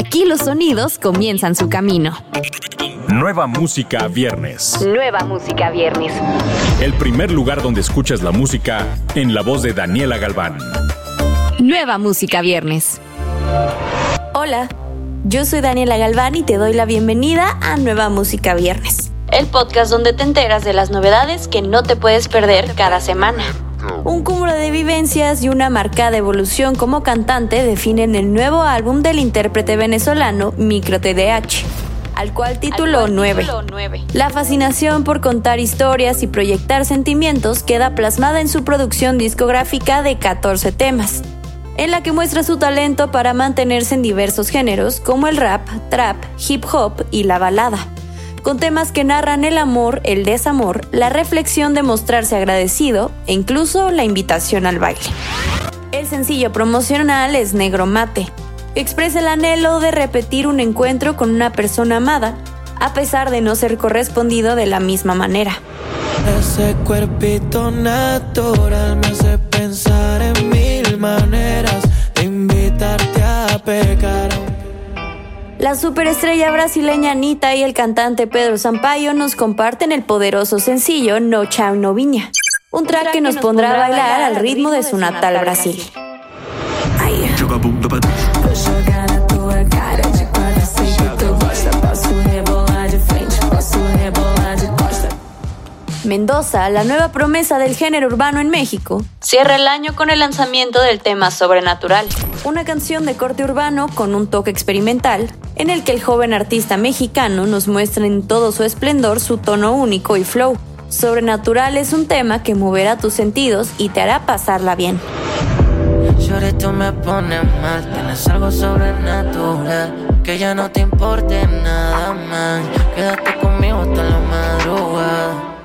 Aquí los sonidos comienzan su camino. Nueva música viernes. Nueva música viernes. El primer lugar donde escuchas la música en la voz de Daniela Galván. Nueva música viernes. Hola, yo soy Daniela Galván y te doy la bienvenida a Nueva Música Viernes, el podcast donde te enteras de las novedades que no te puedes perder cada semana. Un cúmulo de vivencias y una marcada evolución como cantante definen el nuevo álbum del intérprete venezolano Micro TDH, al cual tituló 9. La fascinación por contar historias y proyectar sentimientos queda plasmada en su producción discográfica de 14 temas, en la que muestra su talento para mantenerse en diversos géneros como el rap, trap, hip hop y la balada con temas que narran el amor, el desamor, la reflexión de mostrarse agradecido e incluso la invitación al baile. El sencillo promocional es Negro Mate. Expresa el anhelo de repetir un encuentro con una persona amada, a pesar de no ser correspondido de la misma manera. Ese cuerpito natural me hace pensar en mil maneras La superestrella brasileña Anita y el cantante Pedro Sampaio nos comparten el poderoso sencillo No Chao No Viña, un track que nos pondrá a bailar al ritmo de su natal Brasil. Mendoza, la nueva promesa del género urbano en México, cierra el año con el lanzamiento del tema Sobrenatural, una canción de corte urbano con un toque experimental, en el que el joven artista mexicano nos muestra en todo su esplendor su tono único y flow. Sobrenatural es un tema que moverá tus sentidos y te hará pasarla bien. quédate conmigo la madrugada.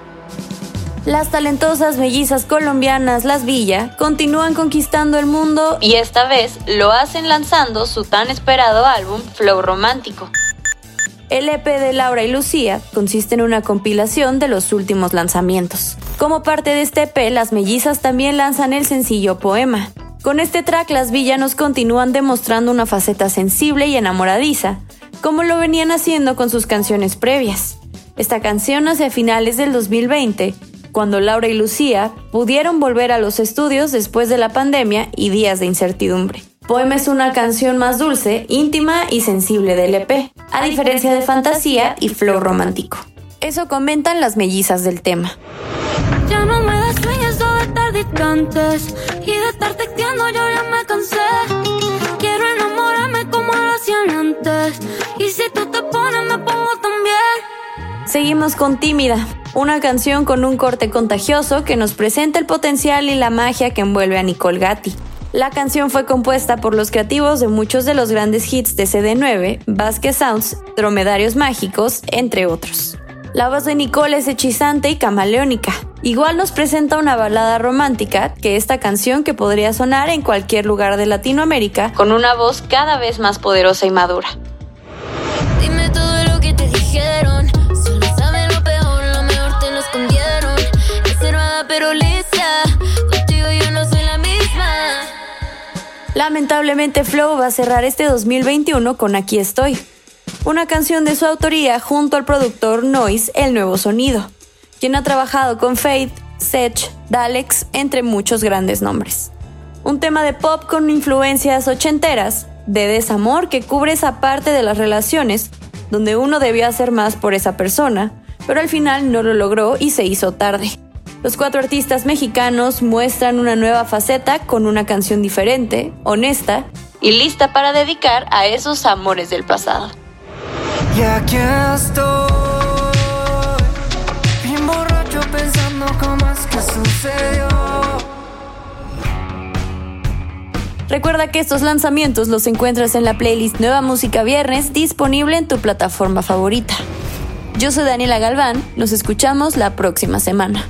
Las talentosas mellizas colombianas Las Villa continúan conquistando el mundo y esta vez lo hacen lanzando su tan esperado álbum Flow Romántico. El EP de Laura y Lucía consiste en una compilación de los últimos lanzamientos. Como parte de este EP, las mellizas también lanzan el sencillo Poema. Con este track, las villanos continúan demostrando una faceta sensible y enamoradiza, como lo venían haciendo con sus canciones previas. Esta canción nace a finales del 2020 cuando Laura y Lucía pudieron volver a los estudios después de la pandemia y días de incertidumbre. Poema es una canción más dulce, íntima y sensible del EP, a diferencia de Fantasía y Flow Romántico. Eso comentan las mellizas del tema. Ya no me das sueños de estar distantes y de estar texteando yo ya me cansé. Quiero enamorarme como lo hacían antes y si tú te pones me pongo también. Seguimos con Tímida, una canción con un corte contagioso que nos presenta el potencial y la magia que envuelve a Nicole Gatti. La canción fue compuesta por los creativos de muchos de los grandes hits de CD9, Basque Sounds, Dromedarios Mágicos, entre otros. La voz de Nicole es hechizante y camaleónica. Igual nos presenta una balada romántica que esta canción que podría sonar en cualquier lugar de Latinoamérica con una voz cada vez más poderosa y madura. Lamentablemente Flow va a cerrar este 2021 con Aquí estoy, una canción de su autoría junto al productor Noise El Nuevo Sonido, quien ha trabajado con Faith, Sech, Dalex, entre muchos grandes nombres. Un tema de pop con influencias ochenteras, de desamor que cubre esa parte de las relaciones donde uno debió hacer más por esa persona, pero al final no lo logró y se hizo tarde. Los cuatro artistas mexicanos muestran una nueva faceta con una canción diferente, honesta y lista para dedicar a esos amores del pasado. Y aquí estoy, bien borracho pensando cómo es que sucedió. Recuerda que estos lanzamientos los encuentras en la playlist Nueva Música Viernes disponible en tu plataforma favorita. Yo soy Daniela Galván, nos escuchamos la próxima semana.